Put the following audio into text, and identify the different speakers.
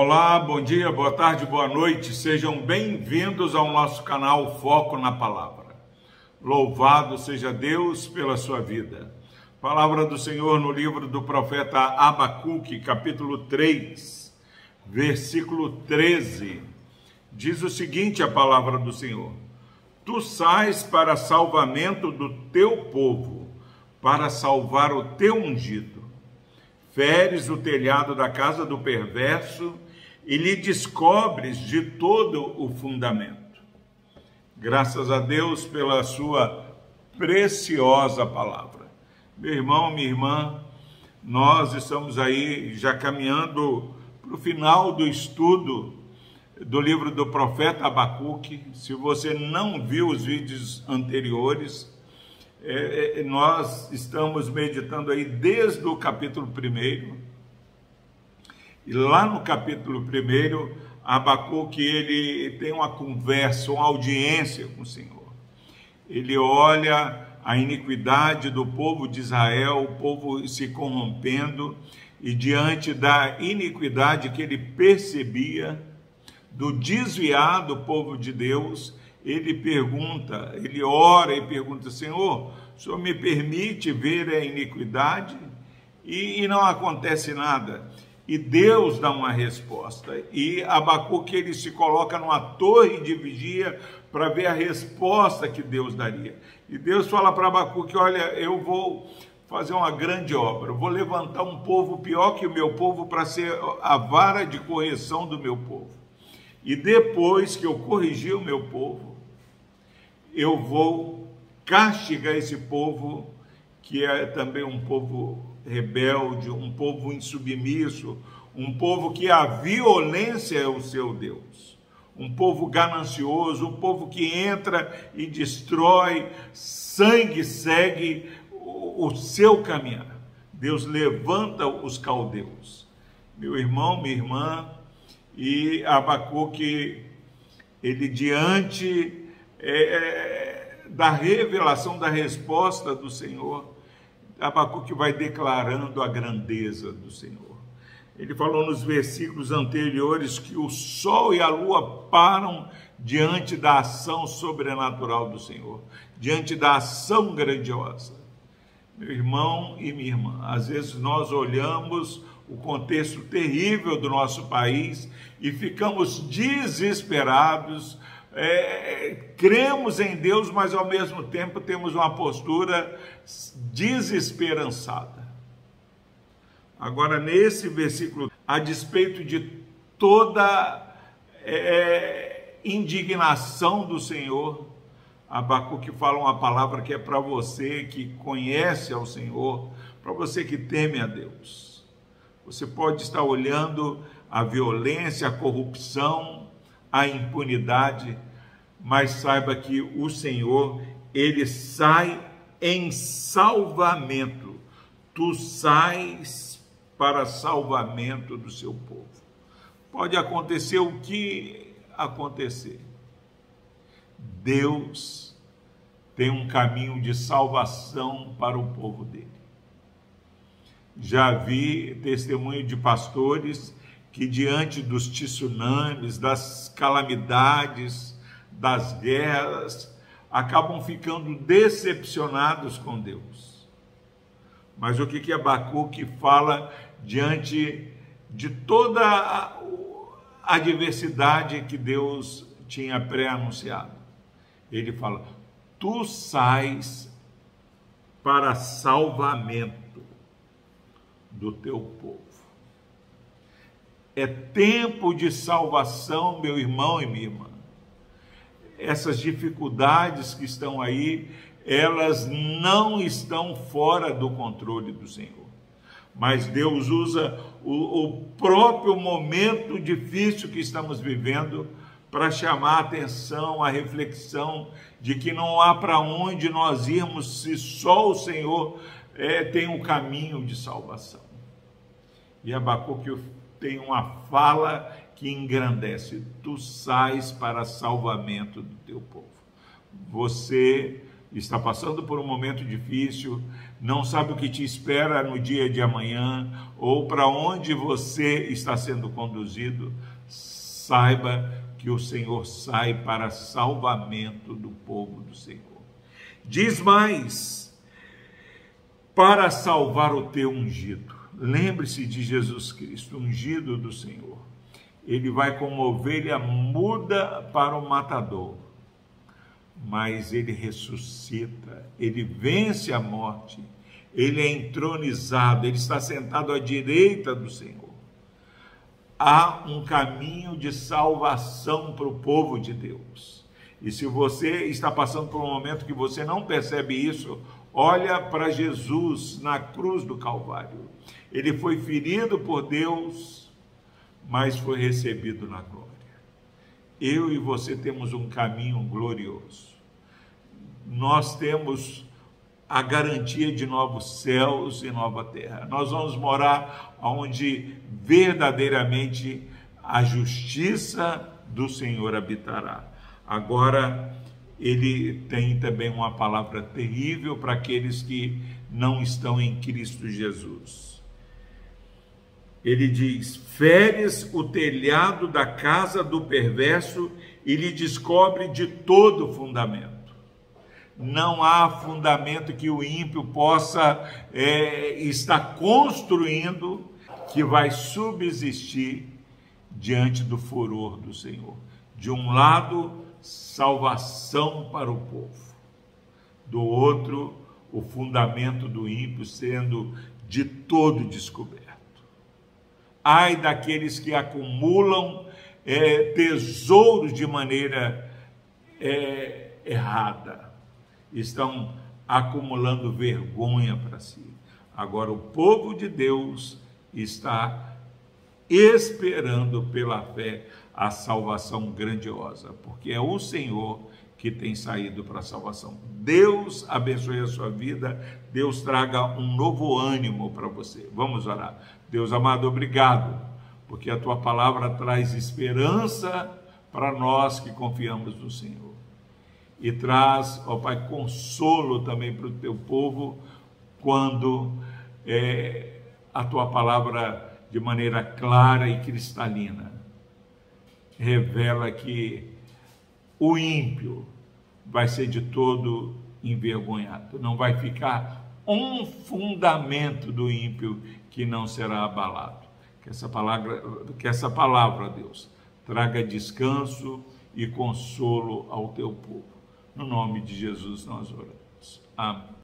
Speaker 1: Olá, bom dia, boa tarde, boa noite. Sejam bem-vindos ao nosso canal Foco na Palavra. Louvado seja Deus pela sua vida. Palavra do Senhor no livro do profeta Abacuque, capítulo 3, versículo 13. Diz o seguinte: a palavra do Senhor: Tu sais para salvamento do teu povo, para salvar o teu ungido feres o telhado da casa do perverso e lhe descobres de todo o fundamento. Graças a Deus pela sua preciosa palavra. Meu irmão, minha irmã, nós estamos aí já caminhando para o final do estudo do livro do profeta Abacuque. Se você não viu os vídeos anteriores, é, é, nós estamos meditando aí desde o capítulo 1. E lá no capítulo 1, Abacuque ele tem uma conversa, uma audiência com o Senhor. Ele olha a iniquidade do povo de Israel, o povo se corrompendo, e diante da iniquidade que ele percebia, do desviado povo de Deus, ele pergunta, ele ora e pergunta: Senhor, o Senhor me permite ver a iniquidade? E, e não acontece nada. E Deus dá uma resposta. E Abacuque ele se coloca numa torre de vigia para ver a resposta que Deus daria. E Deus fala para Abacuque: Olha, eu vou fazer uma grande obra, eu vou levantar um povo pior que o meu povo para ser a vara de correção do meu povo. E depois que eu corrigir o meu povo, eu vou castigar esse povo, que é também um povo rebelde, um povo insubmisso, um povo que a violência é o seu Deus, um povo ganancioso, um povo que entra e destrói, sangue segue o seu caminhar. Deus levanta os caldeus. Meu irmão, minha irmã, e Abacuque, ele diante é, é, da revelação da resposta do Senhor, Abacuque vai declarando a grandeza do Senhor. Ele falou nos versículos anteriores que o sol e a lua param diante da ação sobrenatural do Senhor, diante da ação grandiosa. Meu irmão e minha irmã, às vezes nós olhamos o contexto terrível do nosso país e ficamos desesperados, é, cremos em Deus, mas ao mesmo tempo temos uma postura desesperançada. Agora, nesse versículo, a despeito de toda é, indignação do Senhor, Abacuque fala uma palavra que é para você que conhece ao Senhor, para você que teme a Deus. Você pode estar olhando a violência, a corrupção, a impunidade, mas saiba que o Senhor, ele sai em salvamento. Tu sais para salvamento do seu povo. Pode acontecer o que acontecer. Deus tem um caminho de salvação para o povo dele. Já vi testemunho de pastores que, diante dos tsunamis, das calamidades, das guerras, acabam ficando decepcionados com Deus. Mas o que, que Abacuque fala diante de toda a adversidade que Deus tinha pré-anunciado? Ele fala: Tu sais para salvamento do teu povo. É tempo de salvação, meu irmão e minha irmã. Essas dificuldades que estão aí, elas não estão fora do controle do Senhor. Mas Deus usa o, o próprio momento difícil que estamos vivendo para chamar a atenção, a reflexão de que não há para onde nós irmos se só o Senhor é, tem um caminho de salvação. E Abacuque tem uma fala que engrandece: Tu sais para salvamento do teu povo. Você está passando por um momento difícil, não sabe o que te espera no dia de amanhã ou para onde você está sendo conduzido, saiba que o Senhor sai para salvamento do povo do Senhor. Diz mais: para salvar o teu ungido. Lembre-se de Jesus Cristo, ungido do Senhor. Ele vai como ovelha muda para o matador mas ele ressuscita, ele vence a morte, ele é entronizado, ele está sentado à direita do Senhor. Há um caminho de salvação para o povo de Deus. E se você está passando por um momento que você não percebe isso, olha para Jesus na cruz do Calvário. Ele foi ferido por Deus, mas foi recebido na glória. Eu e você temos um caminho glorioso. Nós temos a garantia de novos céus e nova terra. Nós vamos morar onde verdadeiramente a justiça do Senhor habitará. Agora, ele tem também uma palavra terrível para aqueles que não estão em Cristo Jesus ele diz: feres o telhado da casa do perverso e lhe descobre de todo fundamento. Não há fundamento que o ímpio possa é, estar construindo que vai subsistir diante do furor do Senhor. De um lado, salvação para o povo, do outro, o fundamento do ímpio sendo de todo descoberto. Ai daqueles que acumulam é, tesouros de maneira é, errada, estão acumulando vergonha para si. Agora, o povo de Deus está esperando pela fé a salvação grandiosa, porque é o Senhor que tem saído para a salvação. Deus abençoe a sua vida, Deus traga um novo ânimo para você. Vamos orar. Deus amado, obrigado, porque a tua palavra traz esperança para nós que confiamos no Senhor. E traz, ó Pai, consolo também para o teu povo quando é, a tua palavra, de maneira clara e cristalina, revela que o ímpio vai ser de todo envergonhado, não vai ficar um fundamento do ímpio que não será abalado. Que essa palavra, que essa palavra, Deus, traga descanso e consolo ao teu povo. No nome de Jesus nós oramos. Amém.